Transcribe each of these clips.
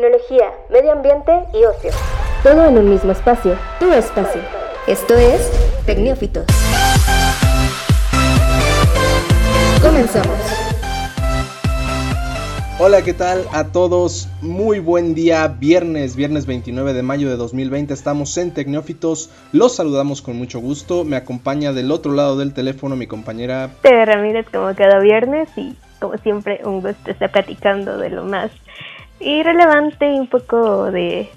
tecnología, medio ambiente y ocio. Todo en un mismo espacio, tu espacio. Esto es Tecnófitos. Comenzamos. Hola, ¿qué tal a todos? Muy buen día, viernes, viernes 29 de mayo de 2020, estamos en Tecnófitos, los saludamos con mucho gusto, me acompaña del otro lado del teléfono mi compañera Tere Ramírez como cada viernes y como siempre un gusto estar platicando de lo más irrelevante y un poco de,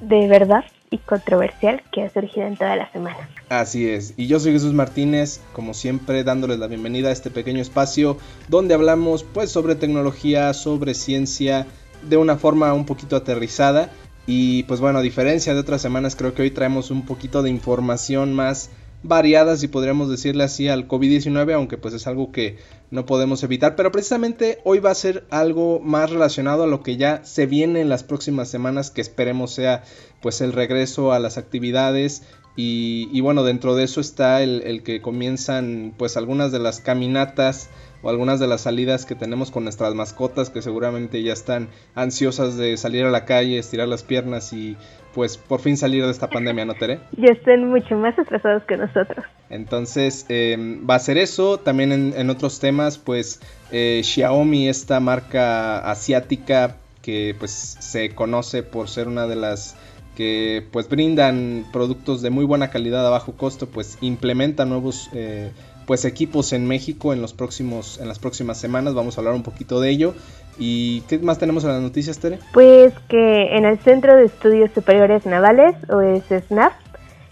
de verdad y controversial que ha surgido en toda la semana. Así es, y yo soy Jesús Martínez, como siempre dándoles la bienvenida a este pequeño espacio donde hablamos pues sobre tecnología, sobre ciencia, de una forma un poquito aterrizada. Y pues bueno, a diferencia de otras semanas, creo que hoy traemos un poquito de información más variadas y podríamos decirle así al COVID-19, aunque pues es algo que no podemos evitar, pero precisamente hoy va a ser algo más relacionado a lo que ya se viene en las próximas semanas, que esperemos sea pues el regreso a las actividades. Y, bueno, dentro de eso está el, el, que comienzan pues algunas de las caminatas o algunas de las salidas que tenemos con nuestras mascotas que seguramente ya están ansiosas de salir a la calle, estirar las piernas y pues por fin salir de esta pandemia, ¿no, Tere? Ya están mucho más estresados que nosotros. Entonces, eh, va a ser eso. También en, en otros temas, pues eh, Xiaomi, esta marca asiática que pues se conoce por ser una de las que pues brindan productos de muy buena calidad a bajo costo, pues implementa nuevos eh, pues equipos en México en los próximos en las próximas semanas. Vamos a hablar un poquito de ello. ¿Y qué más tenemos en las noticias, Tere? Pues que en el Centro de Estudios Superiores Navales, o es SNAP,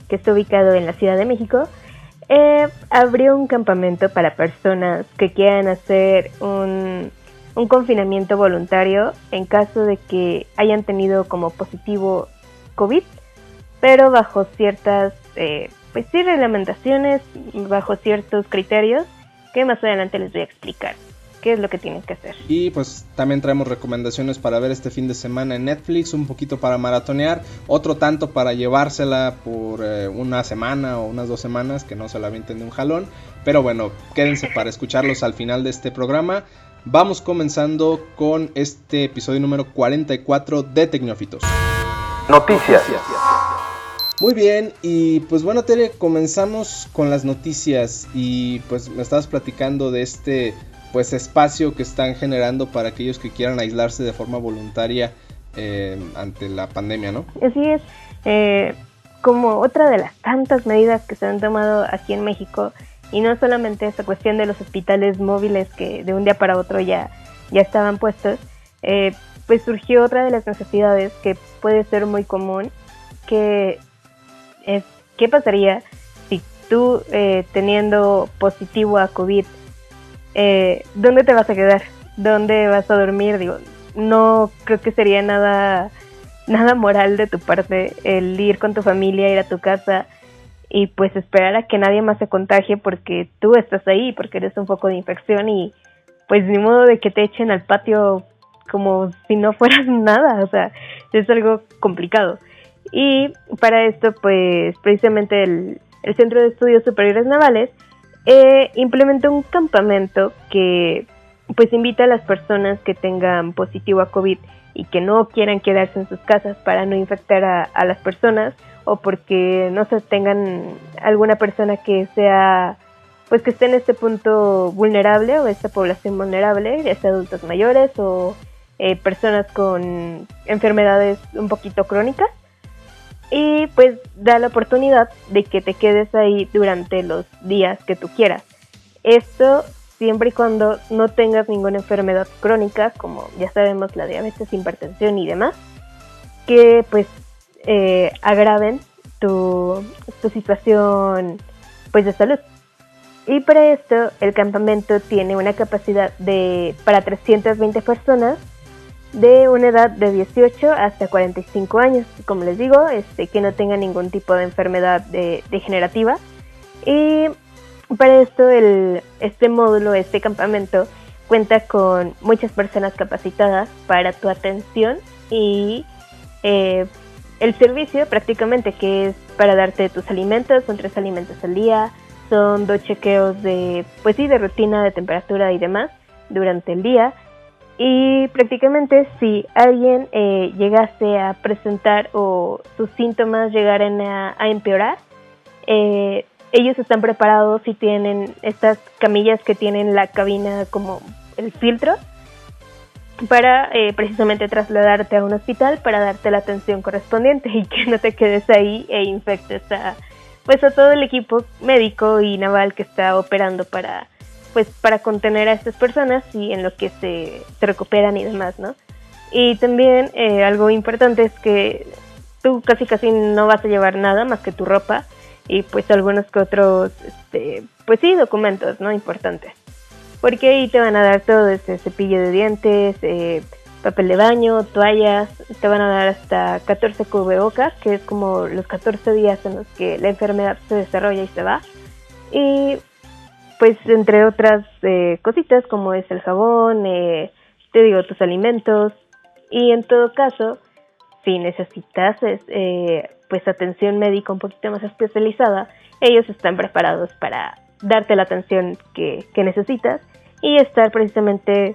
que está ubicado en la Ciudad de México, eh, abrió un campamento para personas que quieran hacer un, un confinamiento voluntario en caso de que hayan tenido como positivo COVID, pero bajo ciertas, eh, pues sí, reglamentaciones, bajo ciertos criterios que más adelante les voy a explicar qué es lo que tienen que hacer. Y pues también traemos recomendaciones para ver este fin de semana en Netflix, un poquito para maratonear, otro tanto para llevársela por eh, una semana o unas dos semanas, que no se la avienten de un jalón. Pero bueno, quédense para escucharlos al final de este programa. Vamos comenzando con este episodio número 44 de Tecnófitos. Noticias. Muy bien, y pues bueno, Tere, comenzamos con las noticias y pues me estabas platicando de este pues espacio que están generando para aquellos que quieran aislarse de forma voluntaria eh, ante la pandemia, ¿no? Así es, eh, como otra de las tantas medidas que se han tomado aquí en México, y no solamente esta cuestión de los hospitales móviles que de un día para otro ya, ya estaban puestos, eh, pues surgió otra de las necesidades que puede ser muy común, que es qué pasaría si tú teniendo positivo a COVID, eh, ¿dónde te vas a quedar? ¿Dónde vas a dormir? Digo, no creo que sería nada, nada moral de tu parte el ir con tu familia, ir a tu casa y pues esperar a que nadie más se contagie porque tú estás ahí, porque eres un foco de infección y pues ni modo de que te echen al patio como si no fueras nada, o sea, es algo complicado. Y para esto, pues precisamente el, el Centro de Estudios Superiores Navales eh, implementó un campamento que pues invita a las personas que tengan positivo a COVID y que no quieran quedarse en sus casas para no infectar a, las personas o porque no se tengan alguna persona que sea pues que esté en este punto vulnerable o esta población vulnerable, ya sea adultos mayores o eh, personas con enfermedades un poquito crónicas y pues da la oportunidad de que te quedes ahí durante los días que tú quieras. Esto siempre y cuando no tengas ninguna enfermedad crónica, como ya sabemos la diabetes, hipertensión y demás, que pues eh, agraven tu, tu situación pues de salud. Y para esto el campamento tiene una capacidad de para 320 personas de una edad de 18 hasta 45 años, como les digo, este, que no tenga ningún tipo de enfermedad de, degenerativa. Y para esto el, este módulo, este campamento, cuenta con muchas personas capacitadas para tu atención y eh, el servicio prácticamente que es para darte tus alimentos, son tres alimentos al día, son dos chequeos de, pues sí, de rutina de temperatura y demás durante el día Y prácticamente si alguien eh, llegase a presentar o sus síntomas llegaran a, empeorar, eh, ellos están preparados y tienen estas camillas que tienen la cabina como el filtro para eh, precisamente trasladarte a un hospital para darte la atención correspondiente y que no te quedes ahí e infectes a pues a todo el equipo médico y naval que está operando para pues para contener a estas personas y en lo que se, recuperan y demás, ¿no? Y también eh, algo importante es que tú casi casi no vas a llevar nada más que tu ropa y pues algunos que otros, este, pues sí, documentos, ¿no? Importantes. Porque ahí te van a dar todo este cepillo de dientes, eh, papel de baño, toallas, te van a dar hasta 14 cubrebocas, que es como los 14 días en los que la enfermedad se desarrolla y se va. Y pues entre otras eh, cositas como es el jabón, eh, te digo, tus alimentos. Y en todo caso, si necesitas eh, pues atención médica un poquito más especializada, ellos están preparados para darte la atención que, que necesitas y estar precisamente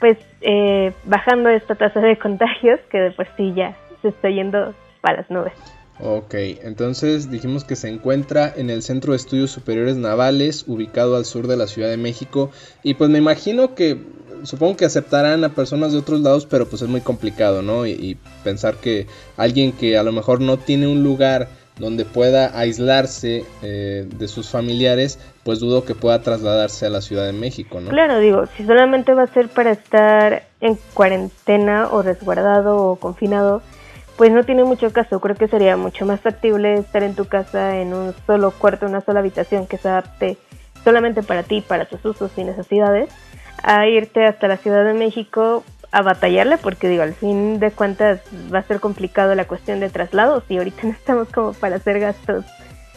pues eh, bajando esta tasa de contagios que de por sí ya se está yendo para las nubes. Ok, entonces dijimos que se encuentra en el Centro de Estudios Superiores Navales, ubicado al sur de la Ciudad de México. Y pues me imagino que, supongo que aceptarán a personas de otros lados, pero pues es muy complicado, ¿no? y pensar que alguien que a lo mejor no tiene un lugar donde pueda aislarse eh, de sus familiares, pues dudo que pueda trasladarse a la Ciudad de México, ¿no? Claro, digo, si solamente va a ser para estar en cuarentena o resguardado o confinado, pues no tiene mucho caso. Creo que sería mucho más factible estar en tu casa en un solo cuarto, una sola habitación que se adapte solamente para ti, para tus usos y necesidades, a irte hasta la Ciudad de México a batallarle porque digo, al fin de cuentas va a ser complicado la cuestión de traslados y ahorita no estamos como para hacer gastos,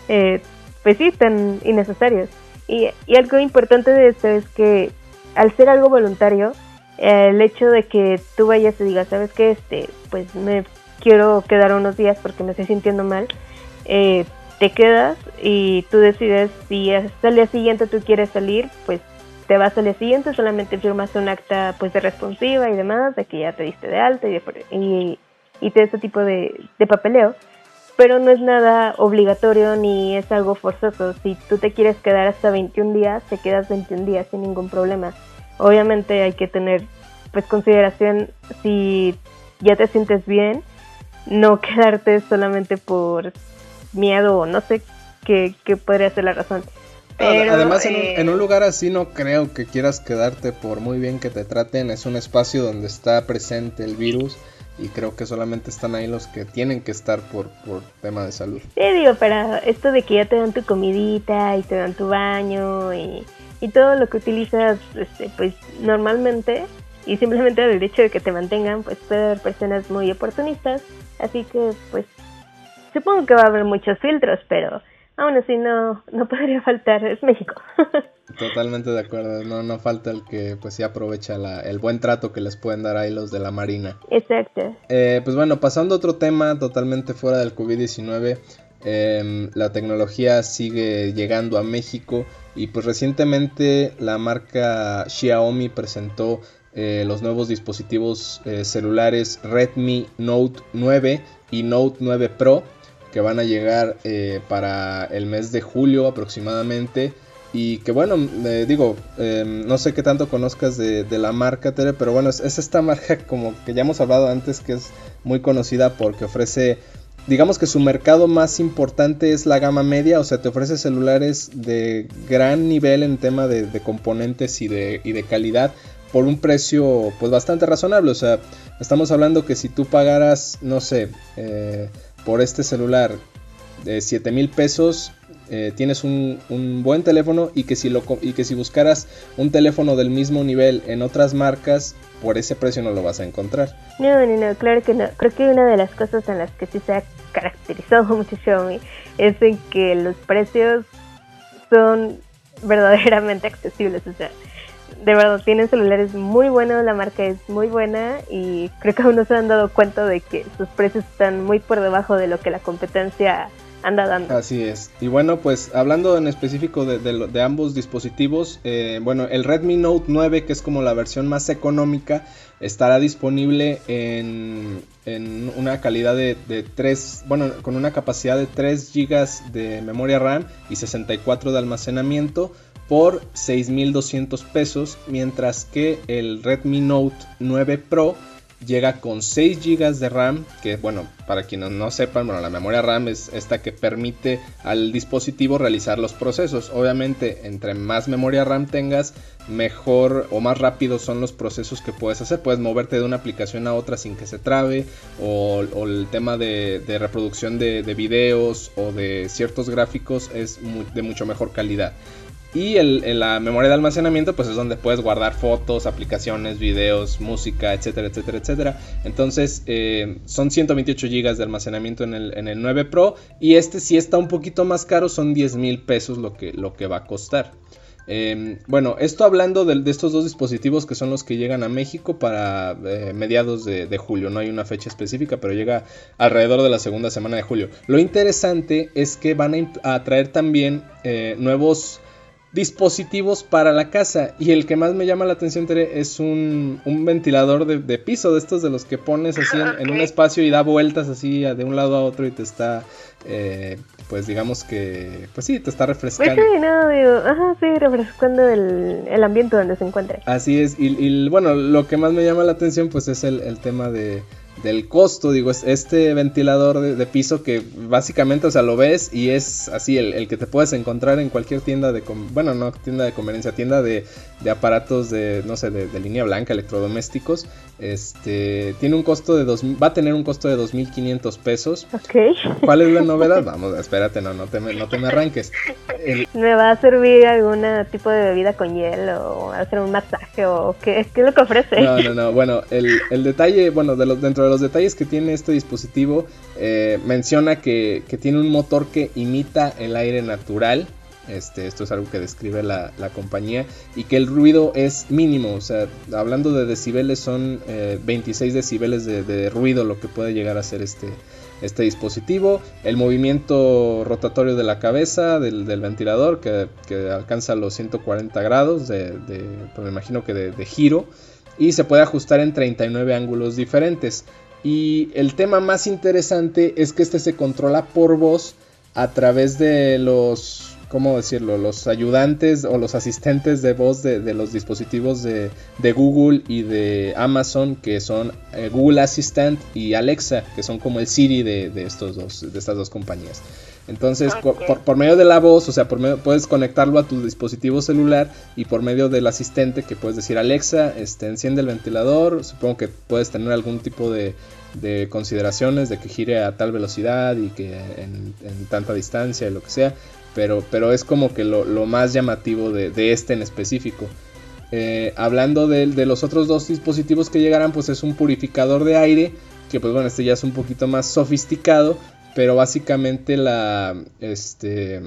eh, pues sí, tan innecesarios. Y, y, algo importante de esto es que al ser algo voluntario, el hecho de que tú vayas y digas, ¿sabes qué? Este, pues me quiero quedar unos días porque me estoy sintiendo mal, eh, te quedas y tú decides si hasta el día siguiente tú quieres salir, pues te vas al día siguiente, solamente firmas un acta pues de responsiva y demás, de que ya te diste de alta y, y, y ese tipo de, papeleo, pero no es nada obligatorio ni es algo forzoso. Si tú te quieres quedar hasta 21 días, te quedas 21 días sin ningún problema. Obviamente hay que tener pues consideración si ya te sientes bien, no quedarte solamente por miedo o no sé qué, qué podría ser la razón. Además, eh, en, un, lugar así no creo que quieras quedarte por muy bien que te traten. Es un espacio donde está presente el virus y creo que solamente están ahí los que tienen que estar por, por tema de salud. Sí, digo, pero esto de que ya te dan tu comidita y te dan tu baño y, y todo lo que utilizas, este, pues normalmente, y simplemente el hecho de que te mantengan, pues puede haber personas muy oportunistas. Así que, pues, supongo que va a haber muchos filtros, pero aún así no, no podría faltar, es México. Totalmente de acuerdo, no, no falta el que pues sí aprovecha el buen trato que les pueden dar ahí los de la Marina. Exacto. Eh, pues bueno, pasando a otro tema totalmente fuera del COVID-19, em, la tecnología sigue llegando a México y pues recientemente la marca Xiaomi presentó eh, los nuevos dispositivos eh, celulares Redmi Note 9 y Note 9 Pro que van a llegar eh, para el mes de julio aproximadamente. Y que bueno, digo, em, no sé qué tanto conozcas de, la marca, Tere, pero bueno, es, esta marca como que ya hemos hablado antes, que es muy conocida porque ofrece, digamos que su mercado más importante es la gama media, o sea, te ofrece celulares de gran nivel en tema de, componentes y de, y de calidad por un precio pues bastante razonable, o sea, estamos hablando que si tú pagaras, no sé, eh, por este celular de 7 mil pesos eh, tienes un, buen teléfono y que, si lo, y que si buscaras un teléfono del mismo nivel en otras marcas, por ese precio no lo vas a encontrar. No, no, no, claro que no. Creo que una de las cosas en las que sí se ha caracterizado mucho Xiaomi es en que los precios son verdaderamente accesibles. O sea, de verdad tienen celulares muy buenos, la marca es muy buena y creo que aún no se han dado cuenta de que sus precios están muy por debajo de lo que la competencia anda dando. Así es. Y bueno, pues hablando en específico de, ambos dispositivos, eh, bueno, el Redmi Note 9, que es como la versión más económica, estará disponible en, una calidad de, de, 3, bueno, con una capacidad de 3 GB de memoria RAM y 64 de almacenamiento por 6.200 pesos, mientras que el Redmi Note 9 Pro llega con 6 GB de RAM, que bueno, para quienes no sepan, bueno, la memoria RAM es esta que permite al dispositivo realizar los procesos. Obviamente, entre más memoria RAM tengas, mejor o más rápido son los procesos que puedes hacer. Puedes moverte de una aplicación a otra sin que se trabe, o, el tema de, reproducción de, videos o de ciertos gráficos es de mucho mejor calidad. Y la memoria de almacenamiento, pues es donde puedes guardar fotos, aplicaciones, videos, música, etcétera, etcétera, etcétera. Entonces, eh, son 128 GB de almacenamiento en el, en el 9 Pro. Y este sí está un poquito más caro, son 10 mil pesos lo que, lo que va a costar. Em, bueno, esto hablando de, estos dos dispositivos que son los que llegan a México para eh, mediados de, julio. No hay una fecha específica, pero llega alrededor de la segunda semana de julio. Lo interesante es que van a, traer también eh, nuevos dispositivos para la casa. Y el que más me llama la atención, Tere, es un, ventilador de, piso, de estos de los que pones así en, un espacio y da vueltas así de un lado a otro y te está, eh, pues digamos que, pues sí, te está refrescando. Pues sí, no, digo, ajá, sí, refrescando el, ambiente donde se encuentre. Así es, y, bueno, lo que más me llama la atención, pues es el tema de del costo, digo, es este ventilador de, piso que básicamente, o sea, lo ves y es así, el, que te puedes encontrar en cualquier tienda de, bueno, no tienda de conveniencia, tienda de, aparatos de, no sé, de, línea blanca, electrodomésticos, este, tiene un costo de dos, va a tener un costo de 2.500 pesos. ¿Cuál es la novedad? Vamos, espérate, no, no te me, no te me arranques. ¿Me va a servir algún tipo de bebida con hielo o hacer un masaje o qué, qué es lo que ofrece? No, no, no, bueno, el, el detalle, bueno, de los, dentro de los detalles que tiene este dispositivo, eh, menciona que, tiene un motor que imita el aire natural. Este, esto es algo que describe la, compañía y que el ruido es mínimo, o sea, hablando de decibeles son 26 eh, decibeles de, ruido lo que puede llegar a ser este, este dispositivo, el movimiento rotatorio de la cabeza del, ventilador que, alcanza los 140 grados de, pues me imagino que de, giro y se puede ajustar en 39 ángulos diferentes. Y el tema más interesante es que este se controla por voz a través de los, ¿cómo decirlo? Los ayudantes o los asistentes de voz de, los dispositivos de, Google y de Amazon, que son eh, Google Assistant y Alexa, que son como el Siri de, estos dos, de estas dos compañías. Entonces, por, medio de la voz, o sea, por medio, puedes conectarlo a tu dispositivo celular y por medio del asistente que puedes decir Alexa, este, enciende el ventilador, supongo que puedes tener algún tipo de, consideraciones de que gire a tal velocidad y que en, tanta distancia y lo que sea, pero, pero es como que lo, más llamativo de, este en específico. Eh, hablando de, de, los otros dos dispositivos que llegarán, pues es un purificador de aire, que pues bueno, este ya es un poquito más sofisticado, pero básicamente la, este,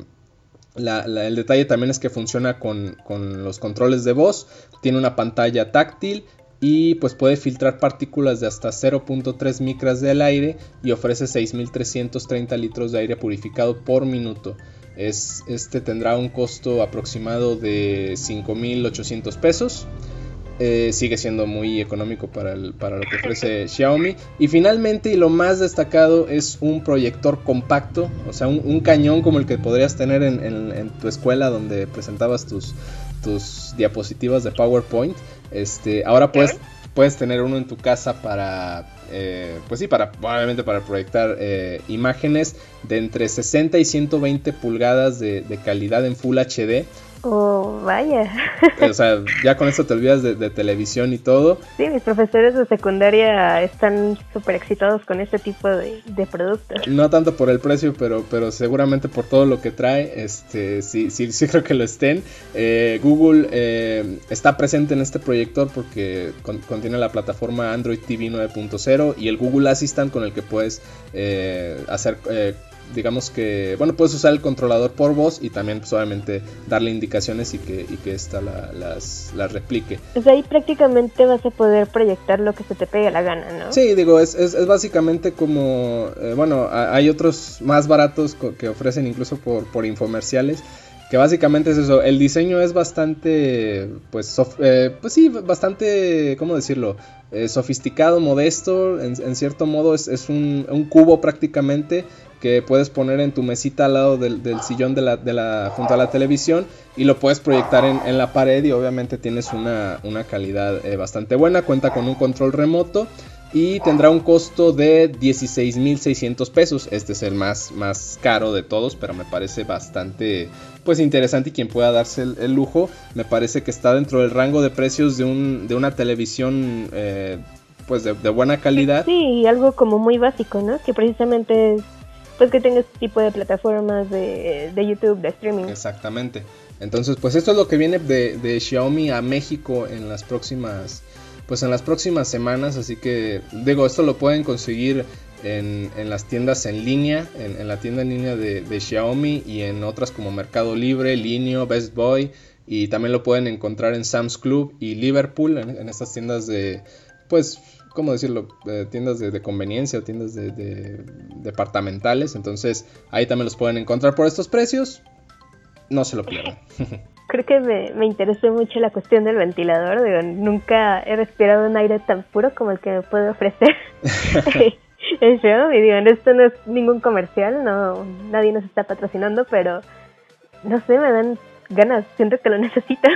el detalle también es que funciona con, los controles de voz, tiene una pantalla táctil y pues puede filtrar partículas de hasta 0.3 micras del aire y ofrece 6.330 litros de aire purificado por minuto. Es, este tendrá un costo aproximado de 5.800 pesos. Eh, sigue siendo muy económico para, para, lo que ofrece Xiaomi. Y finalmente, y lo más destacado, es un proyector compacto, o sea, un, cañón como el que podrías tener en, tu escuela donde presentabas tus, tus diapositivas de PowerPoint. Este, ahora puedes, puedes tener uno en tu casa para, eh, pues sí, para, probablemente para proyectar eh, imágenes de entre 60 y 120 pulgadas de calidad en Full HD. Oh, vaya. O sea, ya con esto te olvidas de, televisión y todo. Sí, mis profesores de secundaria están súper excitados con este tipo de, productos. No tanto por el precio, pero, pero seguramente por todo lo que trae, este, sí, sí, sí creo que lo estén. Eh, Google eh, está presente en este proyector porque contiene la plataforma Android TV 9.0 y el Google Assistant con el que puedes eh, hacer digamos que, bueno, puedes usar el controlador por voz y también pues obviamente darle indicaciones y que, y que esta las, las replique. Pues ahí prácticamente vas a poder proyectar lo que se te pegue la gana, ¿no? Sí, digo, es, es, básicamente como, eh, bueno, hay otros más baratos que ofrecen incluso por, por infomerciales que básicamente es eso, el diseño es bastante, pues, eh, pues sí, bastante, ¿cómo decirlo? Eh, sofisticado, modesto, en, cierto modo es, un, cubo prácticamente que puedes poner en tu mesita al lado del, sillón de la, de la, junto a la televisión y lo puedes proyectar en, la pared y obviamente tienes una, calidad eh, bastante buena, cuenta con un control remoto y tendrá un costo de 16.600 pesos. Este es el más, más caro de todos, pero me parece bastante pues interesante y quien pueda darse el, lujo, me parece que está dentro del rango de precios de, un, de una televisión eh, pues de, buena calidad. Sí, algo como muy básico, ¿no? Que precisamente es pues que tenga este tipo de plataformas de, de YouTube, de streaming. Exactamente. Entonces, pues esto es lo que viene de, de Xiaomi a México en las próximas pues en las próximas semanas. Así que digo, esto lo pueden conseguir en, las tiendas en línea, en, la tienda en línea de, Xiaomi y en otras como Mercado Libre, Linio, Best Boy. Y también lo pueden encontrar en Sam's Club y Liverpool, en, estas tiendas de, pues, ¿cómo decirlo? tiendas de, conveniencia o tiendas de, departamentales. Entonces ahí también los pueden encontrar por estos precios. No se lo pierdan. creo que me, me interesó mucho la cuestión del ventilador. Digo, nunca he respirado un aire tan puro como el que me puede ofrecer el show. Y digo, esto no es ningún comercial, no nadie nos está patrocinando, pero no sé, me dan ganas, siento que lo necesito.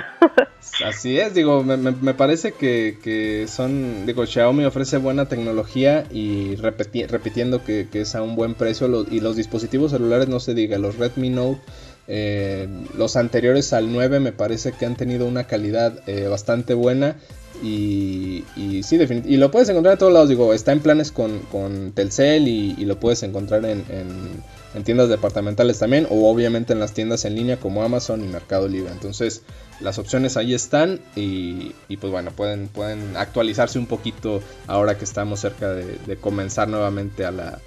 Así es, digo, me, me parece que, que, son, digo, Xiaomi ofrece buena tecnología y repitiendo que, que, es a un buen precio y los dispositivos celulares, no se diga, los Redmi Note eh, los anteriores al 9 me parece que han tenido una calidad eh, bastante buena. Y, y sí, y lo puedes encontrar en todos lados. Digo, está en planes con, Telcel y, lo puedes encontrar en, tiendas departamentales también. O obviamente en las tiendas en línea como Amazon y Mercado Libre. Entonces, las opciones ahí están. Y, pues bueno, pueden, pueden actualizarse un poquito ahora que estamos cerca de comenzar nuevamente a la,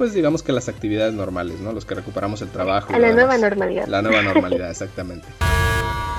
pues digamos que las actividades normales, ¿no? Los que recuperamos el trabajo. A la nueva normalidad. La nueva normalidad, exactamente.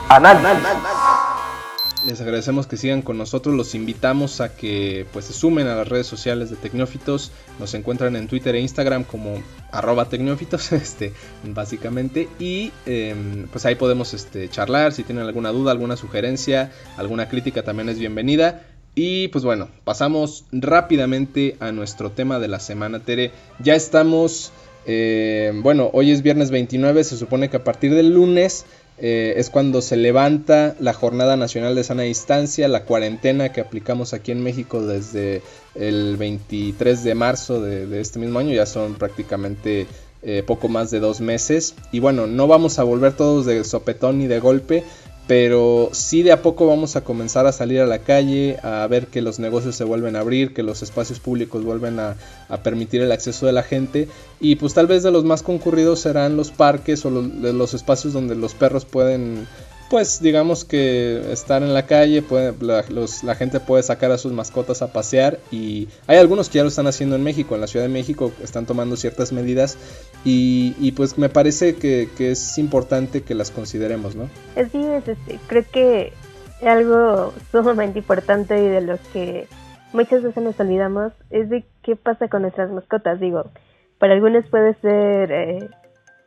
Les agradecemos que sigan con nosotros, los invitamos a que pues se sumen a las redes sociales de Tecnófitos, nos encuentran en Twitter e Instagram como arroba tecnófitos, este, básicamente, y em, pues ahí podemos este, charlar, si tienen alguna duda, alguna sugerencia, alguna crítica también es bienvenida. Y pues bueno, pasamos rápidamente a nuestro tema de la semana, Tere. Ya estamos, eh, bueno, hoy es viernes 29, se supone que a partir del lunes eh, es cuando se levanta la Jornada Nacional de Sana Distancia, la cuarentena que aplicamos aquí en México desde el 23 de marzo de, este mismo año, ya son prácticamente eh, poco más de dos meses. Y bueno, no vamos a volver todos de sopetón ni de golpe, pero sí de a poco vamos a comenzar a salir a la calle, a ver que los negocios se vuelven a abrir, que los espacios públicos vuelven a, permitir el acceso de la gente. Y pues tal vez de los más concurridos serán los parques o los espacios donde los perros pueden pues digamos que estar en la calle, puede, la, gente puede sacar a sus mascotas a pasear y hay algunos que ya lo están haciendo en México, en la Ciudad de México están tomando ciertas medidas y, pues me parece que, es importante que las consideremos, ¿no? Sí, es, este, creo que algo sumamente importante y de lo que muchas veces nos olvidamos es de qué pasa con nuestras mascotas, digo, para algunos puede ser... Eh,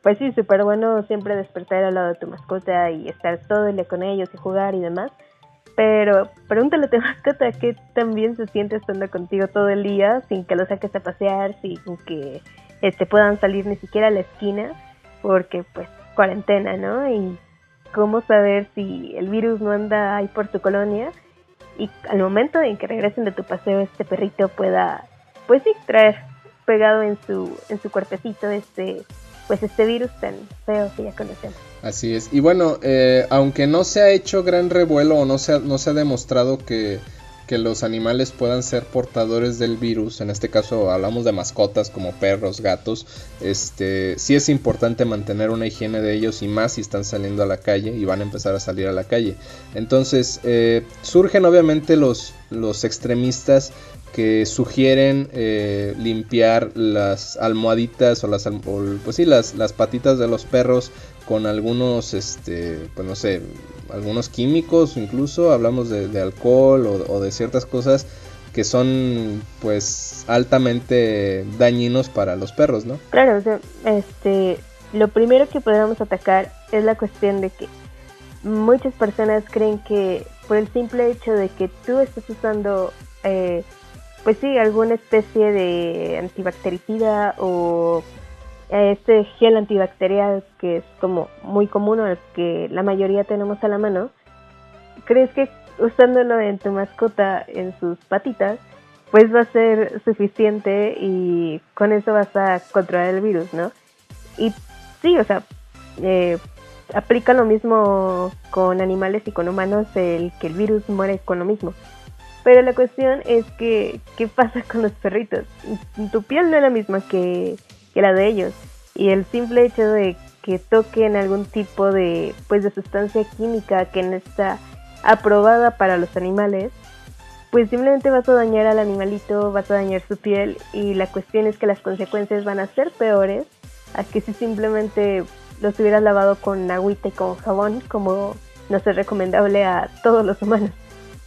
pues sí, súper bueno siempre despertar al lado de tu mascota y estar todo el día con ellos y jugar y demás. Pero pregúntale a tu mascota qué también se siente estando contigo todo el día sin que lo saques a pasear, sin que este, puedan salir ni siquiera a la esquina, porque pues cuarentena, ¿no? Y cómo saber si el virus no anda ahí por tu colonia y al momento en que regresen de tu paseo este perrito pueda, pues sí, traer pegado en su, en su cuerpecito este pues este virus tan feo que ya conocemos. Así es. Y bueno, eh, aunque no se ha hecho gran revuelo o no se ha, no se ha demostrado que, que los animales puedan ser portadores del virus, en este caso hablamos de mascotas como perros, gatos, este, sí es importante mantener una higiene de ellos y más si están saliendo a la calle y van a empezar a salir a la calle. Entonces eh, surgen obviamente los, los extremistas que sugieren eh, limpiar las almohaditas o las pues sí, las, las patitas de los perros con algunos este pues no sé algunos químicos incluso hablamos de, alcohol o, de ciertas cosas que son pues altamente dañinos para los perros no claro este lo primero que podríamos atacar es la cuestión de que muchas personas creen que por el simple hecho de que tú estás usando eh, pues sí, alguna especie de antibactericida o este gel antibacterial que es como muy común o el que la mayoría tenemos a la mano, ¿crees que usándolo en tu mascota en sus patitas, pues va a ser suficiente y con eso vas a controlar el virus, ¿no? Y sí, o sea, eh, aplica lo mismo con animales y con humanos, el que el virus muere con lo mismo. Pero la cuestión es que, ¿qué pasa con los perritos? Tu piel no es la misma que, la de ellos. Y el simple hecho de que toquen algún tipo de, pues, de sustancia química que no está aprobada para los animales, pues simplemente vas a dañar al animalito, vas a dañar su piel y la cuestión es que las consecuencias van a ser peores a que si simplemente los hubieras lavado con agüita y con jabón, como no es recomendable a todos los humanos.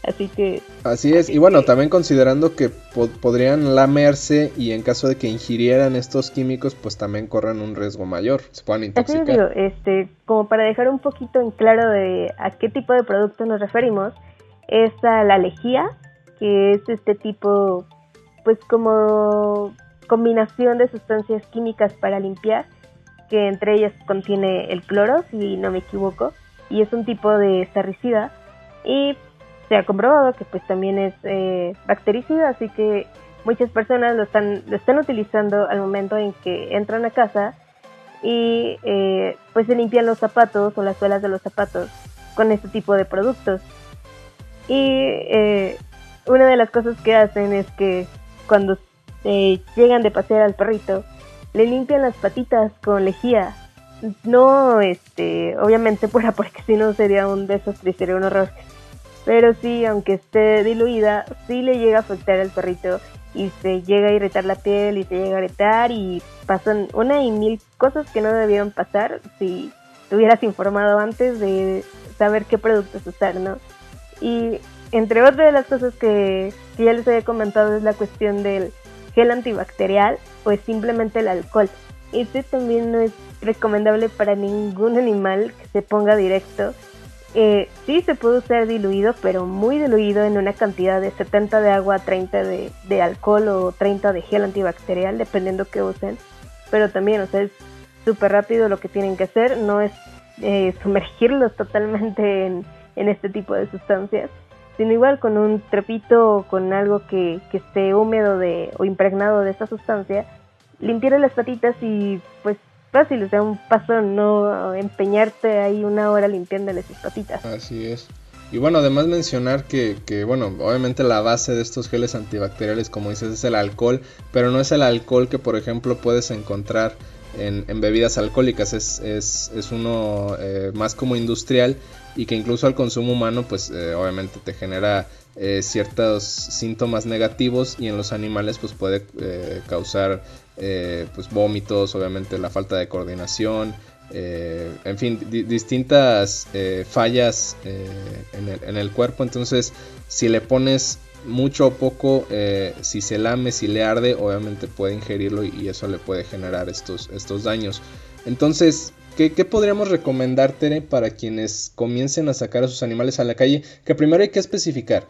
Así que... Así es, y bueno, también considerando que podrían lamerse y en caso de que ingirieran estos químicos, pues también corren un riesgo mayor, se puedan intoxicar. Así digo, este, como para dejar un poquito en claro de a qué tipo de producto nos referimos, es a la lejía, que es este tipo, pues como combinación de sustancias químicas para limpiar, que entre ellas contiene el cloro, si no me equivoco, y es un tipo de sarricida. Y se ha comprobado que pues también es eh, bactericida, así que muchas personas lo están, lo están utilizando al momento en que entran a casa y eh, pues se limpian los zapatos o las suelas de los zapatos con este tipo de productos. Y eh, una de las cosas que hacen es que cuando llegan de pasear al perrito, le limpian las patitas con lejía. No, este, obviamente fuera porque si no sería un desastre, sería un horror pero sí, aunque esté diluida, sí le llega a afectar al perrito y se llega a irritar la piel y se llega a irritar y pasan una y mil cosas que no debieron pasar si te hubieras informado antes de saber qué productos usar, ¿no? Y entre otras de las cosas que, ya les había comentado es la cuestión del gel antibacterial o simplemente el alcohol. Este también no es recomendable para ningún animal que se ponga directo eh, sí se puede usar diluido, pero muy diluido en una cantidad de 70 de agua, 30 de, alcohol o 30 de gel antibacterial, dependiendo que usen. Pero también, o sea, es súper rápido lo que tienen que hacer, no es eh, sumergirlos totalmente en, este tipo de sustancias, sino igual con un trepito o con algo que, que esté húmedo de, o impregnado de esta sustancia, limpiar las patitas y pues fácil, o sea, un paso no empeñarte ahí una hora limpiándole sus patitas. Así es. Y bueno, además mencionar que, que, bueno, obviamente la base de estos geles antibacteriales, como dices, es el alcohol, pero no es el alcohol que, por ejemplo, puedes encontrar en, bebidas alcohólicas, es, es, es uno eh, más como industrial y que incluso al consumo humano, pues eh, obviamente te genera eh, ciertos síntomas negativos y en los animales, pues puede causar eh, pues vómitos, obviamente la falta de coordinación, eh, en fin, distintas eh, fallas en el, cuerpo. Entonces, si le pones mucho o poco, si se lame, si le arde, obviamente puede ingerirlo y, eso le puede generar estos, estos daños. Entonces, ¿qué, podríamos recomendarte para quienes comiencen a sacar a sus animales a la calle? Que primero hay que especificar.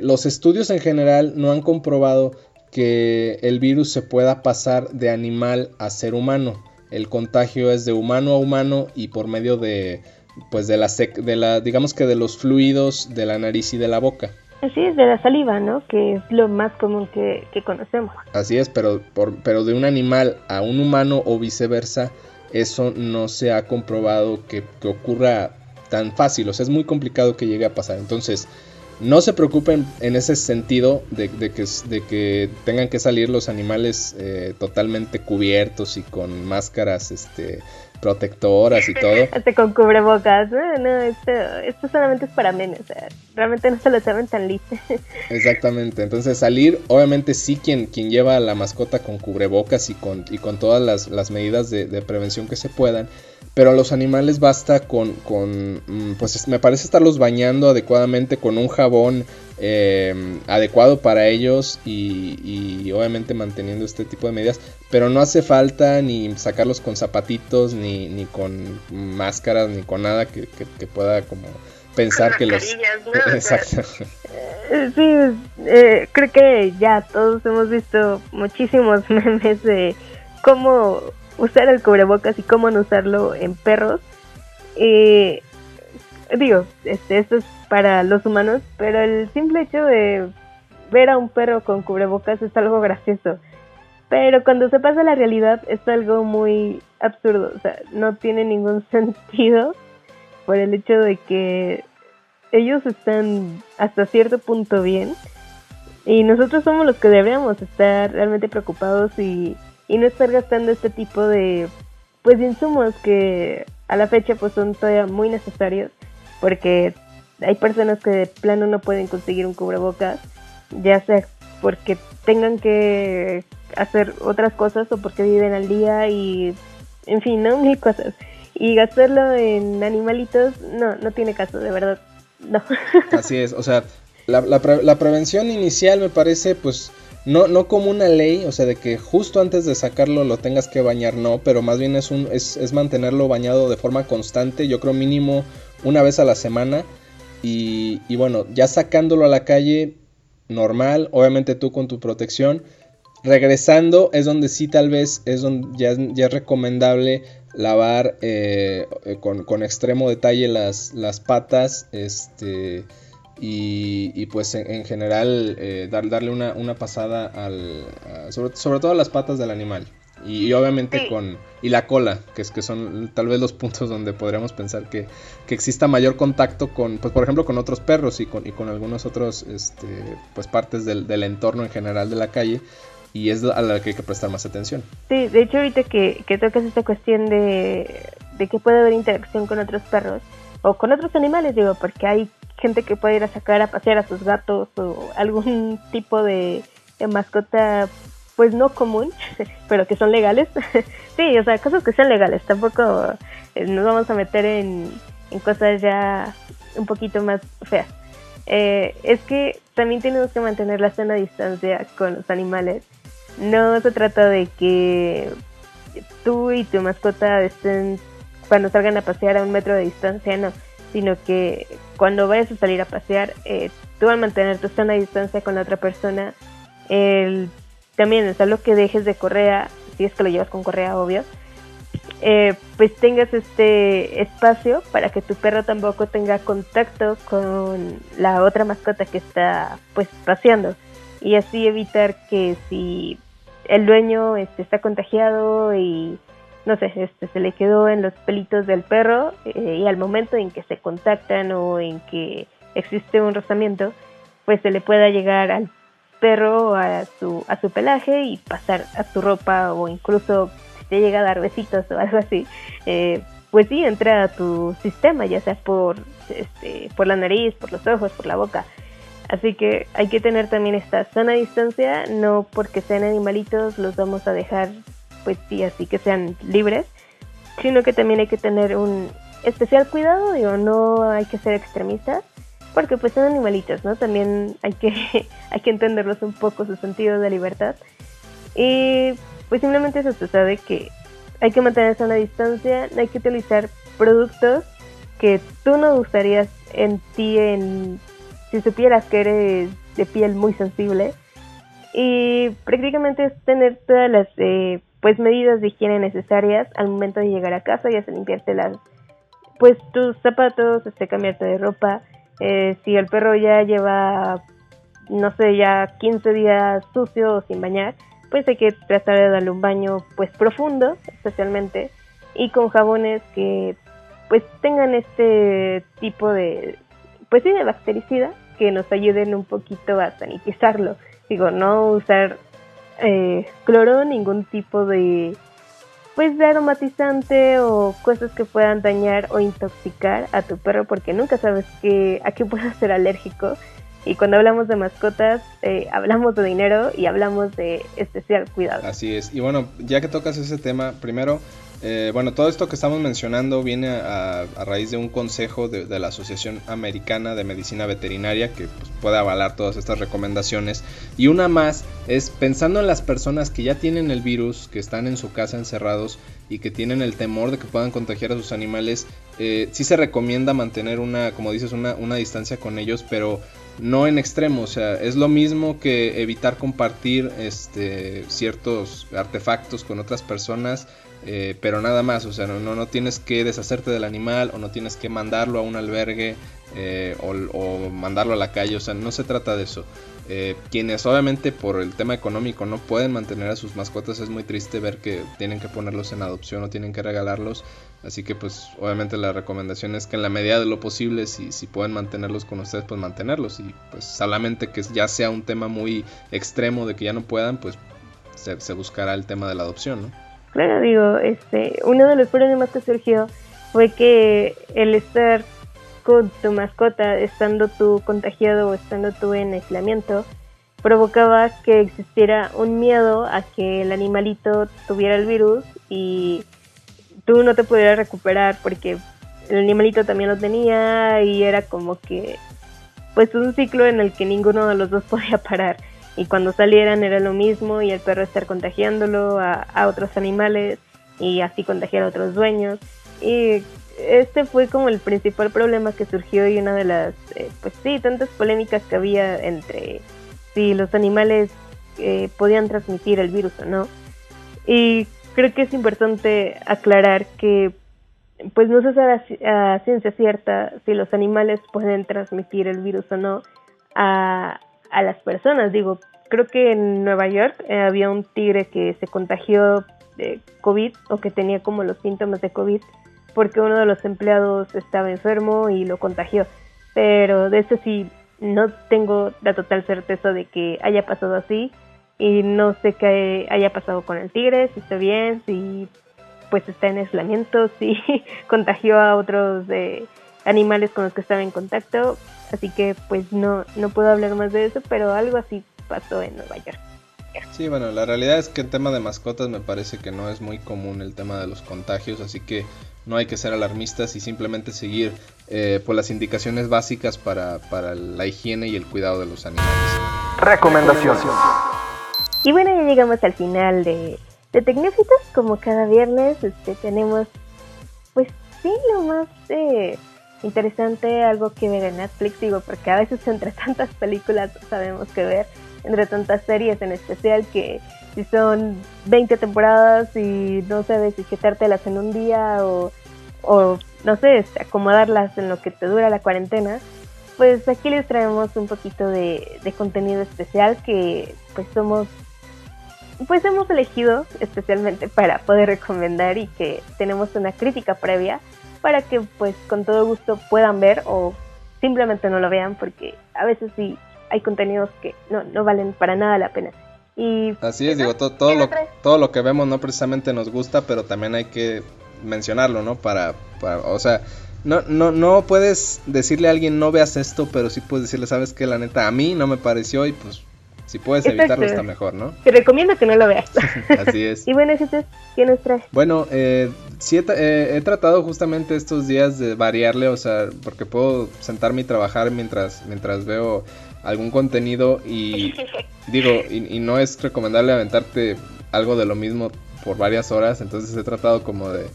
los estudios en general no han comprobado que el virus se pueda pasar de animal a ser humano. El contagio es de humano a humano y por medio de pues de la, de la digamos que de los fluidos de la nariz y de la boca. Así es, de la saliva, ¿no? Que es lo más común que, conocemos. Así es, pero, por, pero de un animal a un humano o viceversa, eso no se ha comprobado que, que ocurra tan fácil. O sea, es muy complicado que llegue a pasar. Entonces, no se preocupen en ese sentido de, que, de que, tengan que salir los animales eh, totalmente cubiertos y con máscaras este, protectoras y todo. Hasta con cubrebocas. No, no, esto, esto solamente es para memes. O sea, realmente no se lo saben tan listo. Exactamente. Entonces salir, obviamente sí quien, quien lleva a la mascota con cubrebocas y con, y con todas las, las medidas de, de prevención que se puedan pero a los animales basta con, con, mm, pues me parece estarlos bañando adecuadamente con un jabón em, adecuado para ellos y, obviamente manteniendo este tipo de medidas, pero no hace falta ni sacarlos con zapatitos, ni, ni con máscaras, ni con nada que, pueda como pensar que los... Exacto. Eh, sí, eh, creo que ya todos hemos visto muchísimos memes de cómo usar el cubrebocas y cómo no usarlo en perros. Eh, digo, este, esto es para los humanos, pero el simple hecho de ver a un perro con cubrebocas es algo gracioso. Pero cuando se pasa a la realidad es algo muy absurdo, o sea, no tiene ningún sentido por el hecho de que ellos están hasta cierto punto bien y nosotros somos los que deberíamos estar realmente preocupados y y no estar gastando este tipo de pues insumos que a la fecha pues son todavía muy necesarios porque hay personas que de plano no pueden conseguir un cubrebocas ya sea porque tengan que hacer otras cosas o porque viven al día y en fin, no mil cosas. Y gastarlo en animalitos no no tiene caso, de verdad. No. Así es, o sea, la, la prevención inicial me parece pues no, no como una ley, o sea, de que justo antes de sacarlo lo tengas que bañar, no, pero más bien es, un, es, es mantenerlo bañado de forma constante, yo creo mínimo una vez a la semana. Y, y, bueno, ya sacándolo a la calle normal, obviamente tú con tu protección. Regresando es donde sí tal vez es donde ya, ya es recomendable lavar eh, con, con, extremo detalle las, las patas. Este y, pues en, general eh, darle una, pasada al, sobre, sobre, todo a las patas del animal. Y, obviamente con... Y la cola, que es que son tal vez los puntos donde podríamos pensar que, exista mayor contacto con, pues por ejemplo, con otros perros y con, y con algunos otros, este, pues partes del, entorno en general de la calle. Y es a la que hay que prestar más atención. Sí, de hecho ahorita que, que tocas esta cuestión de, de que puede haber interacción con otros perros, o con otros animales, digo, porque hay gente que puede ir a sacar a pasear a sus gatos o algún tipo de, mascota pues no común, pero que son legales. sí, o sea, cosas que sean legales, tampoco eh, nos vamos a meter en, cosas ya un poquito más feas. Eh, es que también tenemos que mantener la sana distancia con los animales. No se trata de que tú y tu mascota estén cuando salgan a pasear a un metro de distancia, no sino que cuando vayas a salir a pasear, eh, tú al mantener tu sana distancia con la otra persona, el, también, o sea, lo que dejes de correa, si es que lo llevas con correa, obvio, eh, pues tengas este espacio para que tu perro tampoco tenga contacto con la otra mascota que está pues paseando. Y así evitar que si el dueño este, está contagiado y no sé, este, se le quedó en los pelitos del perro eh, y al momento en que se contactan o en que existe un rozamiento, pues se le pueda llegar al perro a su, a su pelaje y pasar a tu ropa o incluso si te llega a dar besitos o algo así, eh, pues sí entra a tu sistema, ya sea por, este, por la nariz, por los ojos, por la boca. Así que hay que tener también esta sana distancia, no porque sean animalitos los vamos a dejar pues sí, así que sean libres, sino que también hay que tener un especial cuidado, digo, no hay que ser extremistas, porque pues son animalitos, ¿no? También hay que, hay que entenderlos un poco su sentido de libertad. Y pues simplemente eso, se sabe que hay que mantenerse a una distancia, no hay que utilizar productos que tú no usarías en ti en si supieras que eres de piel muy sensible. Y prácticamente es tener todas las eh, pues medidas de higiene necesarias al momento de llegar a casa, ya sea limpiarte las, pues tus zapatos, este, cambiarte de ropa, eh, si el perro ya lleva, no sé, ya 15 días sucio o sin bañar, pues hay que tratar de darle un baño pues profundo, especialmente, y con jabones que pues tengan este tipo de, pues sí, de bactericida, que nos ayuden un poquito a sanitizarlo. Digo, no usar eh, cloro, ningún tipo de pues de aromatizante o cosas que puedan dañar o intoxicar a tu perro porque nunca sabes que, a qué puede ser alérgico. Y cuando hablamos de mascotas, eh, hablamos de dinero y hablamos de especial cuidado. Así es. Y bueno, ya que tocas ese tema, primero eh, bueno, todo esto que estamos mencionando viene a, raíz de un consejo de, la Asociación Americana de Medicina Veterinaria que pues, puede avalar todas estas recomendaciones. Y una más es pensando en las personas que ya tienen el virus, que están en su casa encerrados y que tienen el temor de que puedan contagiar a sus animales, eh, sí se recomienda mantener una, como dices, una, una distancia con ellos, pero no en extremo, o sea, es lo mismo que evitar compartir este, ciertos artefactos con otras personas eh, pero nada más, o sea, no, no, tienes que deshacerte del animal o no tienes que mandarlo a un albergue eh, o, mandarlo a la calle, o sea, no se trata de eso. Eh, quienes obviamente por el tema económico no pueden mantener a sus mascotas es muy triste ver que tienen que ponerlos en adopción o tienen que regalarlos, así que pues obviamente la recomendación es que en la medida de lo posible si, si pueden mantenerlos con ustedes pues mantenerlos y pues solamente que ya sea un tema muy extremo de que ya no puedan pues se, se buscará el tema de la adopción, ¿no? Claro, digo, este, uno de los problemas que surgió fue que el estar con tu mascota, estando tú contagiado o estando tú en aislamiento, provocaba que existiera un miedo a que el animalito tuviera el virus y tú no te pudieras recuperar porque el animalito también lo tenía y era como que pues un ciclo en el que ninguno de los dos podía parar y cuando salieran era lo mismo y el perro estar contagiándolo a, otros animales y así contagiar a otros dueños. Y este fue como el principal problema que surgió y una de las, eh, pues sí, tantas polémicas que había entre si los animales eh, podían transmitir el virus o no. Y creo que es importante aclarar que pues no se sabe a, ciencia cierta si los animales pueden transmitir el virus o no a, a las personas. Digo, creo que en Nueva York eh, había un tigre que se contagió de COVID o que tenía como los síntomas de COVID porque uno de los empleados estaba enfermo y lo contagió. Pero de eso sí, no tengo la total certeza de que haya pasado así y no sé qué haya pasado con el tigre, si está bien, si pues está en aislamiento, si contagió a otros eh, animales con los que estaba en contacto. Así que pues no, no puedo hablar más de eso, pero algo así pasó en Nueva York. Sí, bueno, la realidad es que en tema de mascotas me parece que no es muy común el tema de los contagios, así que no hay que ser alarmistas y simplemente seguir eh, por las indicaciones básicas para, para la higiene y el cuidado de los animales. Recomendaciones. Y bueno, ya llegamos al final de, de Tecnófitos. Como cada viernes este, tenemos, pues sí, lo más... Eh, interesante algo que ver en Netflix, digo, porque a veces entre tantas películas sabemos que ver, entre tantas series en especial, que si son 20 temporadas y no sabes si quitártelas en un día o, no sé, acomodarlas en lo que te dura la cuarentena, pues aquí les traemos un poquito de, de contenido especial que pues somos pues hemos elegido especialmente para poder recomendar y que tenemos una crítica previa para que pues con todo gusto puedan ver o simplemente no lo vean porque a veces sí hay contenidos que no, no valen para nada la pena. Y Así es, digo, todo, todo, lo, todo lo que vemos no precisamente nos gusta, pero también hay que mencionarlo, ¿no? Para, para o sea, no, no, no puedes decirle a alguien no veas esto, pero sí puedes decirle, sabes que la neta a mí no me pareció y pues si puedes evitarlo está mejor, ¿no? Te recomiendo que no lo veas. Así es. y bueno, ¿qué nos traes? Bueno, eh, sí he, tratado justamente estos días de variarle, o sea, porque puedo sentarme y trabajar mientras, mientras veo algún contenido y digo, y, no es recomendable aventarte algo de lo mismo por varias horas, entonces he tratado como de,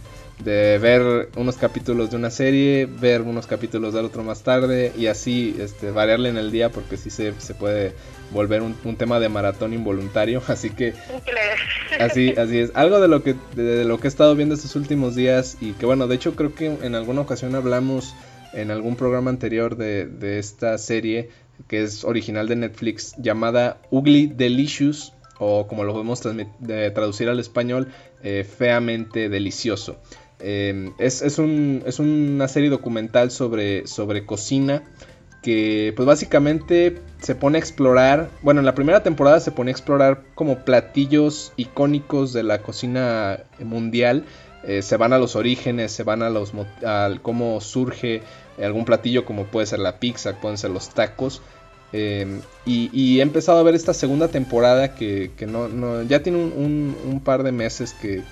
de ver unos capítulos de una serie, ver unos capítulos del otro más tarde y así este, variarle en el día porque sí se, se puede volver un, tema de maratón involuntario, así que así así es. Algo de lo que de, lo que he estado viendo estos últimos días y que bueno, de hecho creo que en alguna ocasión hablamos en algún programa anterior de, de esta serie que es original de Netflix llamada Ugly Delicious o como lo podemos traducir al español, eh, feamente delicioso. Eh, es, es, un, es, una serie documental sobre, sobre cocina que pues básicamente se pone a explorar, bueno, en la primera temporada se pone a explorar como platillos icónicos de la cocina mundial. Eh, se van a los orígenes, se van a los cómo surge algún platillo como puede ser la pizza, pueden ser los tacos. Em, y, he empezado a ver esta segunda temporada que, no, ya tiene un, par de meses que,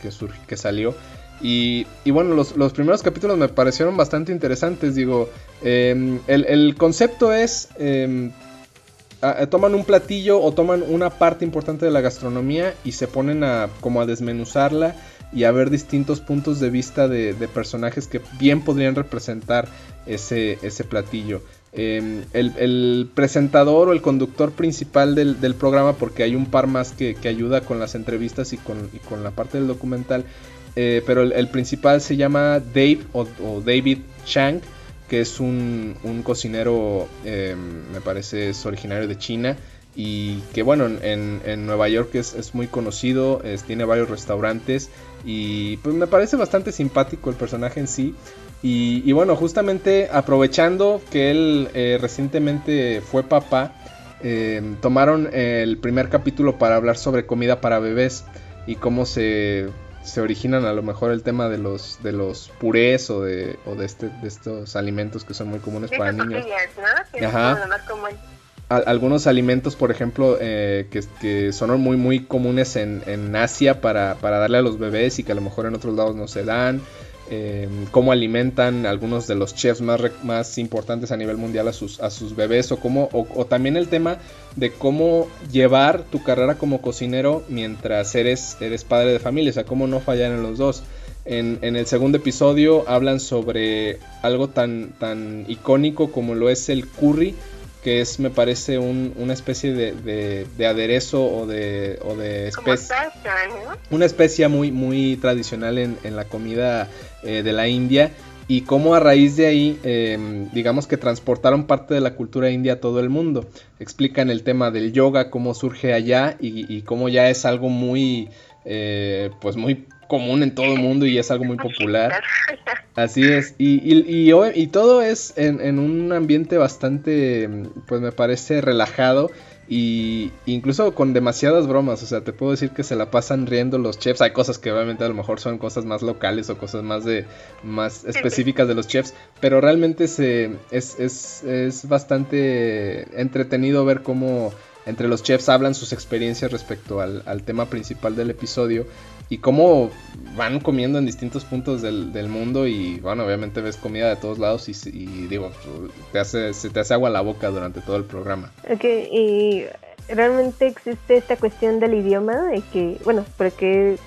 que salió. Y, bueno, los, primeros capítulos me parecieron bastante interesantes. Digo, em, el, concepto es, em, toman un platillo o toman una parte importante de la gastronomía y se ponen a como a desmenuzarla y a ver distintos puntos de vista de, personajes que bien podrían representar ese, ese platillo. Em, el, presentador o el conductor principal del, programa, porque hay un par más que, ayuda con las entrevistas y con, y con la parte del documental, eh, pero el, principal se llama Dave o, David Chang, que es un, cocinero, em, me parece es originario de China y que bueno, en, Nueva York es, muy conocido, tiene varios restaurantes y pues me parece bastante simpático el personaje en sí. Y, bueno, justamente aprovechando que él eh, recientemente fue papá, em, tomaron el primer capítulo para hablar sobre comida para bebés y cómo se se originan a lo mejor el tema de los de los purés o de, o de, este, de estos alimentos que son muy comunes para niños. Ajá. algunos alimentos, por ejemplo, eh, que, que, son muy muy comunes en, en Asia para, para, darle a los bebés y que a lo mejor en otros lados no se dan. Em, cómo alimentan algunos de los chefs más, más importantes a nivel mundial a sus, a sus bebés o, cómo, o, también el tema de cómo llevar tu carrera como cocinero mientras eres, eres padre de familia, o sea, cómo no fallar en los dos. En, el segundo episodio hablan sobre algo tan, tan icónico como lo es el curry, que es, me parece, una especie de, de, aderezo o de, o de especia. Una especie muy, muy tradicional en, en la comida eh, de la India y cómo a raíz de ahí, em, digamos que transportaron parte de la cultura india a todo el mundo. Explican el tema del yoga, cómo surge allá y, cómo ya es algo muy, eh, pues muy común en todo el mundo y es algo muy popular. Así es. Y, y, y todo es en, en, un ambiente bastante, pues me parece relajado y incluso con demasiadas bromas, o sea, te puedo decir que se la pasan riendo los chefs. Hay cosas que obviamente a lo mejor son cosas más locales o cosas más de más específicas de los chefs, pero realmente se es, es, es bastante entretenido ver cómo entre los chefs hablan sus experiencias respecto al, al tema principal del episodio y cómo van comiendo en distintos puntos del, del, mundo y bueno, obviamente ves comida de todos lados y, digo, te hace, se te hace agua la boca durante todo el programa. Ok, y realmente existe esta cuestión del idioma, de que, bueno, porque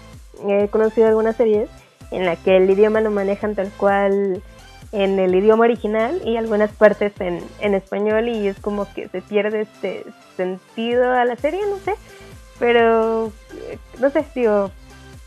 he conocido algunas series en la que el idioma lo manejan tal cual en el idioma original y algunas partes en, en español y es como que se pierde este sentido a la serie, no sé, pero no sé, digo,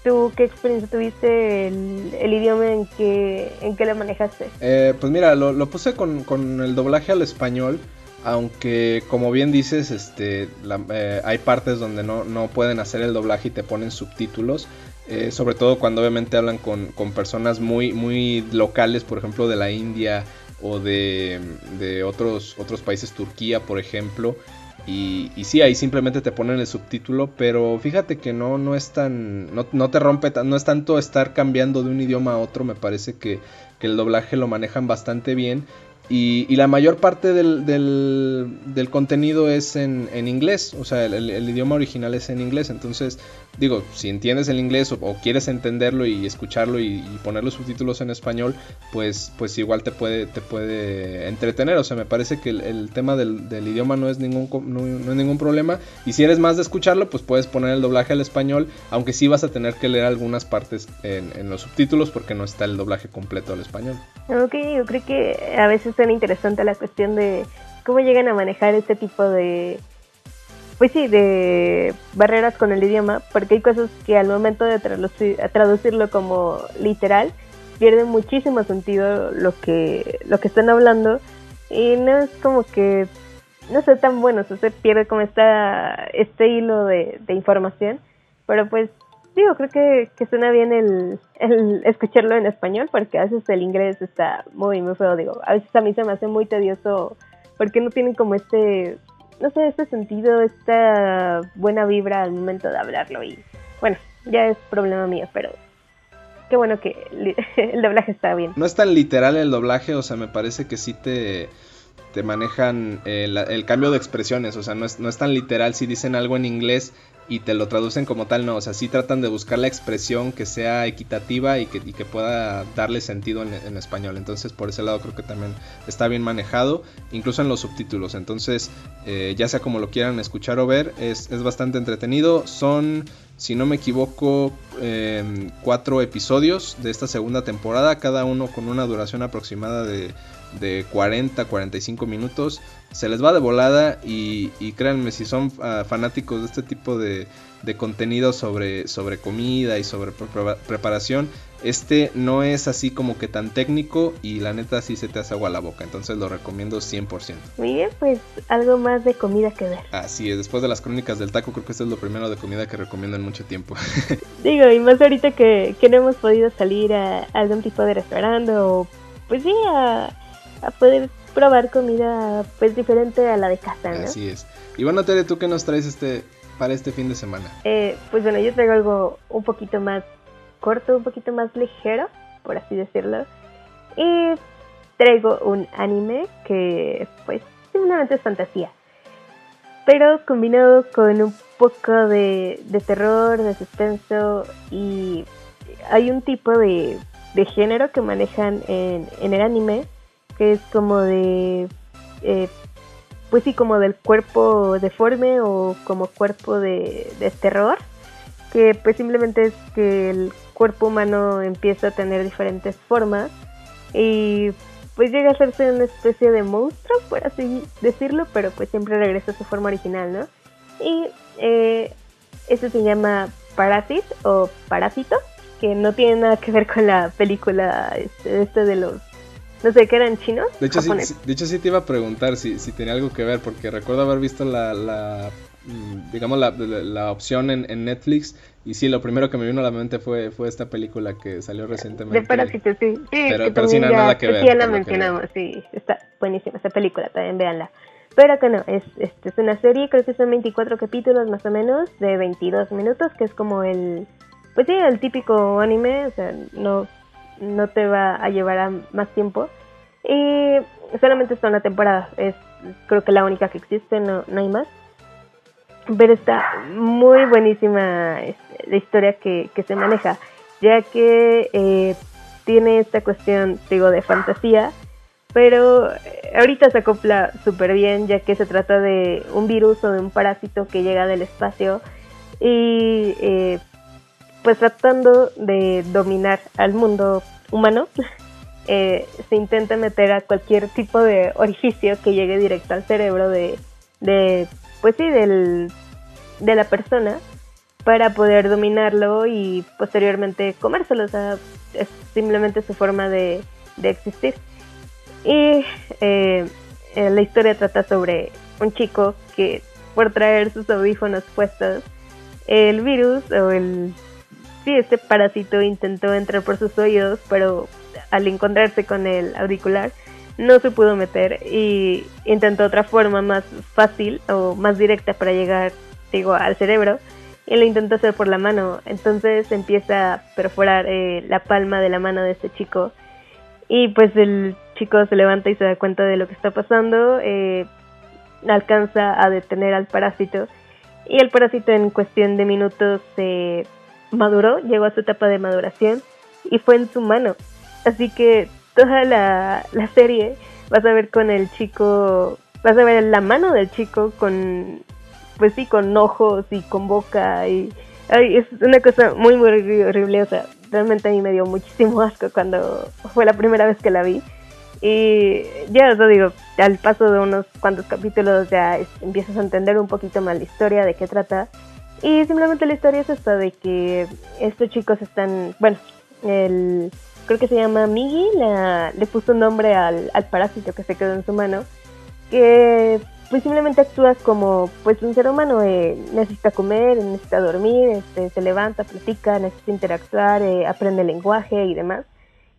¿Tú qué experiencia tuviste el, idioma en que, en que lo manejaste? Eh, pues mira, lo, puse con, el doblaje al español, aunque como bien dices, este, eh, hay partes donde no, no, pueden hacer el doblaje y te ponen subtítulos. Eh, sobre todo cuando obviamente hablan con, con, personas muy, muy locales, por ejemplo de la India o de, de otros, otros países, Turquía por ejemplo. Y, y, sí, ahí simplemente te ponen el subtítulo, pero fíjate que no, no es tan, no, no te rompe, no es tanto estar cambiando de un idioma a otro, me parece que, que el doblaje lo manejan bastante bien y, la mayor parte del, del, contenido es en, en, inglés, o sea, el, idioma original es en inglés. Entonces, digo, si entiendes el inglés o, quieres entenderlo y escucharlo y, poner los subtítulos en español, pues, pues igual te puede, te puede entretener. O sea, me parece que el, tema del, idioma no es, ningún, no, es ningún problema. Y si eres más de escucharlo, pues puedes poner el doblaje al español, aunque sí vas a tener que leer algunas partes en, en los subtítulos porque no está el doblaje completo al español. Ok, yo creo que a veces suena interesante la cuestión de cómo llegan a manejar este tipo de, pues sí, de barreras con el idioma, porque hay cosas que al momento de traducirlo como literal, pierden muchísimo sentido lo que, lo que están hablando y no es como que no sé tan bueno, se pierde como esta, este hilo de, información, pero pues digo, creo que, que suena bien el, el, escucharlo en español porque a veces el inglés está muy, muy feo. Digo, a veces a mí se me hace muy tedioso porque no tienen como este, no sé, este sentido, esta buena vibra al momento de hablarlo y bueno, ya es problema mío, pero qué bueno que el doblaje está bien. No es tan literal el doblaje, o sea, me parece que sí te te manejan el, cambio de expresiones, o sea, no es, no es tan literal si dicen algo en inglés y te lo traducen como tal, no, o sea, sí tratan de buscar la expresión que sea equitativa y que, que pueda darle sentido en, español, entonces por ese lado creo que también está bien manejado, incluso en los subtítulos, entonces eh, ya sea como lo quieran escuchar o ver, es, es bastante entretenido, son si no me equivoco, em, cuatro episodios de esta segunda temporada, cada uno con una duración aproximada de de 40, 45 minutos. Se les va de volada y, créanme, si son ah, fanáticos de este tipo de, de contenido sobre, sobre comida y sobre preparación, este no es así como que tan técnico y la neta sí se te hace agua a la boca, entonces lo recomiendo 100%. Muy bien, pues algo más de comida que ver. Así es, después de las crónicas del taco creo que esto es lo primero de comida que recomiendo en mucho tiempo. Digo, y más ahorita que, que no hemos podido salir a algún tipo de restaurante o pues sí, a, a poder probar comida pues diferente a la de casa, ¿no? Así es. Y bueno, Tere, ¿tú qué nos traes este para este fin de semana? Eh, pues bueno, yo traigo algo un poquito más corto, un poquito más ligero, por así decirlo. Y traigo un anime que pues simplemente es fantasía. Pero combinado con un poco de, de terror, de suspenso y hay un tipo de, de género que manejan en, en el anime que es como de, eh, pues sí, como del cuerpo deforme o como cuerpo de, terror, que pues simplemente es que el cuerpo humano empieza a tener diferentes formas y pues llega a hacerse una especie de monstruo, por así decirlo, pero pues siempre regresa a su forma original, ¿no? Y eh, eso se llama Parasit o Parásito, que no tiene nada que ver con la película este, este de los no sé, ¿qué eran chinos? De hecho, sí, de hecho sí te iba a preguntar si, si tenía algo que ver, porque recuerdo haber visto la, la mm, digamos, la, la, opción en, Netflix. Y sí, lo primero que me vino a la mente fue, fue esta película que salió recientemente. De Parásito, sí. sí pero, pero sin nada que ver. Sí, la mencionamos, sí. Está buenísima esa película, también véanla. Pero que no, es, este, es una serie, creo que son 24 capítulos más o menos, de 22 minutos, que es como el, pues sí, el típico anime, o sea, no no te va a llevar más tiempo. Y solamente está una temporada, es creo que la única que existe, no, no hay más. Pero está muy buenísima este, la historia que, que se maneja, ya que eh, tiene esta cuestión, digo, de fantasía, pero eh, ahorita se acopla súper bien, ya que se trata de un virus o de un parásito que llega del espacio y eh, pues tratando de dominar al mundo humano, eh, se intenta meter a cualquier tipo de orificio que llegue directo al cerebro de, pues sí, del, de la persona para poder dominarlo y posteriormente comérselo. O sea, es simplemente su forma de, de existir. Y eh, eh, la historia trata sobre un chico que por traer sus audífonos puestos, el virus o el sí, este parásito intentó entrar por sus oídos, pero al encontrarse con el auricular no se pudo meter y intentó otra forma más fácil o más directa para llegar, digo, al cerebro y lo intentó hacer por la mano. Entonces empieza a perforar eh, la palma de la mano de este chico y pues el chico se levanta y se da cuenta de lo que está pasando, eh, alcanza a detener al parásito y el parásito en cuestión de minutos se maduró, llegó a su etapa de maduración y fue en su mano. Así que toda la, serie vas a ver con el chico, vas a ver la mano del chico con, pues sí, con ojos y con boca y es una cosa muy, muy horrible. O sea, realmente a mí me dio muchísimo asco cuando fue la primera vez que la vi. Y ya os lo digo, al paso de unos cuantos capítulos ya empiezas a entender un poquito más la historia, de qué trata. Y simplemente la historia es esta de que estos chicos están, bueno, el, creo que se llama Migi, le puso un nombre al, parásito que se quedó en su mano, que pues simplemente actúa como pues un ser humano, eh, necesita comer, necesita dormir, este, se levanta, platica, necesita interactuar, eh, aprende lenguaje y demás.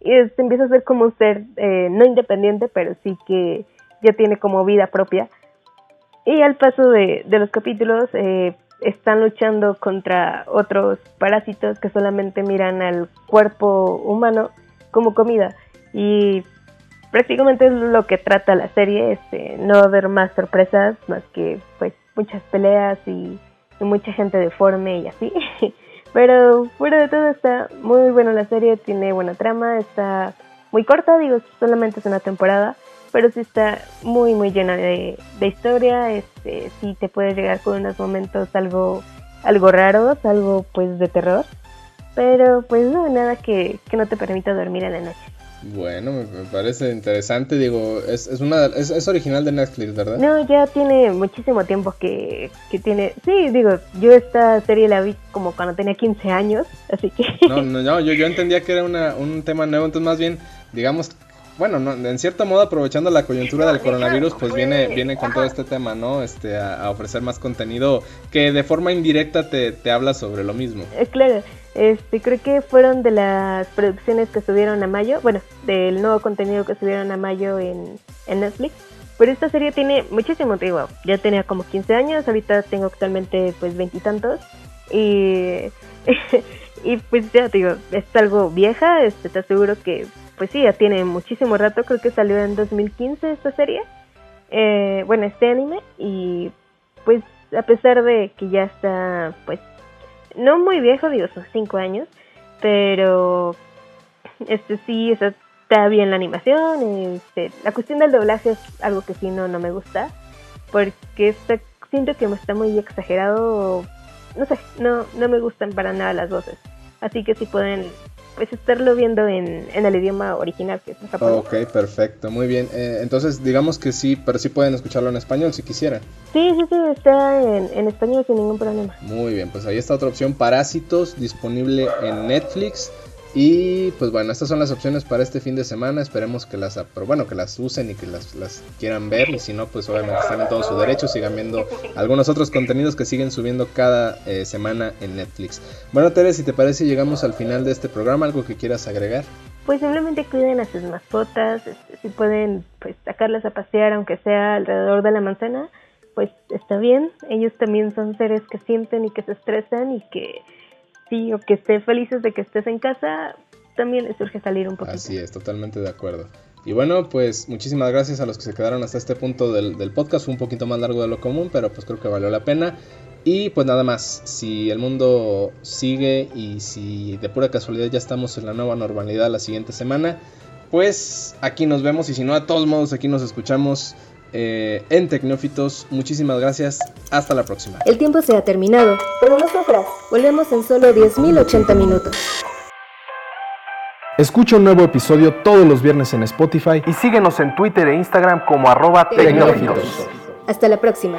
Y se empieza a ser como un ser eh, no independiente, pero sí que ya tiene como vida propia. Y al paso de, de los capítulos eh, están luchando contra otros parásitos que solamente miran al cuerpo humano como comida. Y prácticamente es lo que trata la serie, este, no haber más sorpresas, más que pues muchas peleas y, mucha gente deforme y así. Pero fuera de todo está muy buena la serie, tiene buena trama, está muy corta, digo, solamente es una temporada, pero sí está muy muy llena de, de historia, este, sí te puede llegar con unos momentos algo, algo raros, algo pues de terror, pero pues no, nada que, que no te permita dormir en la noche. Bueno, me, parece interesante, digo, es, es una es, es, original de Netflix, ¿verdad? No, ya tiene muchísimo tiempo que, que tiene, sí, digo, yo esta serie la vi como cuando tenía 15 años, así que... No, no, no yo, yo entendía que era una, un tema nuevo, entonces más bien, digamos, bueno, no, en cierto modo aprovechando la coyuntura del coronavirus, pues viene, viene con todo este tema, ¿no? Este, a, a ofrecer más contenido que de forma indirecta te, te habla sobre lo mismo. Eh, claro, este, creo que fueron de las producciones que subieron a mayo, bueno, del nuevo contenido que subieron a mayo en, en Netflix. Pero esta serie tiene muchísimo, digo, ya tenía como 15 años, ahorita tengo actualmente pues veintitantos. Y, y, pues ya digo, es algo vieja, este, te aseguro que pues sí, ya tiene muchísimo rato, creo que salió en 2015 esta serie, eh, bueno, este anime, y pues a pesar de que ya está pues no muy viejo, digo, son 5 años, pero este sí, está bien la animación, este, la cuestión del doblaje es algo que sí no, no me gusta, porque está, siento que está muy exagerado, no sé, no, no me gustan para nada las voces, así que si pueden pues estarlo viendo en, en el idioma original que es en japonés. Ok, perfecto, muy bien. Eh, entonces digamos que sí, pero sí pueden escucharlo en español si quisieran. Sí, sí, sí, está en, en español sin ningún problema. Muy bien, pues ahí está otra opción, Parásitos, disponible en Netflix. Y pues bueno, estas son las opciones para este fin de semana. Esperemos que las bueno, que las usen y que las, quieran ver. Y si no, pues obviamente están en todo su derecho. Sigan viendo algunos otros contenidos que siguen subiendo cada eh, semana en Netflix. Bueno, Tere, si te parece, llegamos al final de este programa. ¿Algo que quieras agregar? Pues simplemente cuiden a sus mascotas. Si pueden pues sacarlas a pasear, aunque sea alrededor de la manzana, pues está bien. Ellos también son seres que sienten y que se estresan y que sí, o que esté felices de que estés en casa, también les surge salir un poquito. Así es, totalmente de acuerdo. Y bueno, pues muchísimas gracias a los que se quedaron hasta este punto del, del, podcast. Fue un poquito más largo de lo común, pero pues creo que valió la pena. Y pues nada más, si el mundo sigue y si de pura casualidad ya estamos en la nueva normalidad la siguiente semana, pues aquí nos vemos y si no, a todos modos aquí nos escuchamos eh, en Tecnófitos. Muchísimas gracias. Hasta la próxima. El tiempo se ha terminado, pero no sufras. Volvemos en solo 10.080 minutos. Escucha un nuevo episodio todos los viernes en Spotify y síguenos en Twitter e Instagram como arroba Tecnófitos. Hasta la próxima.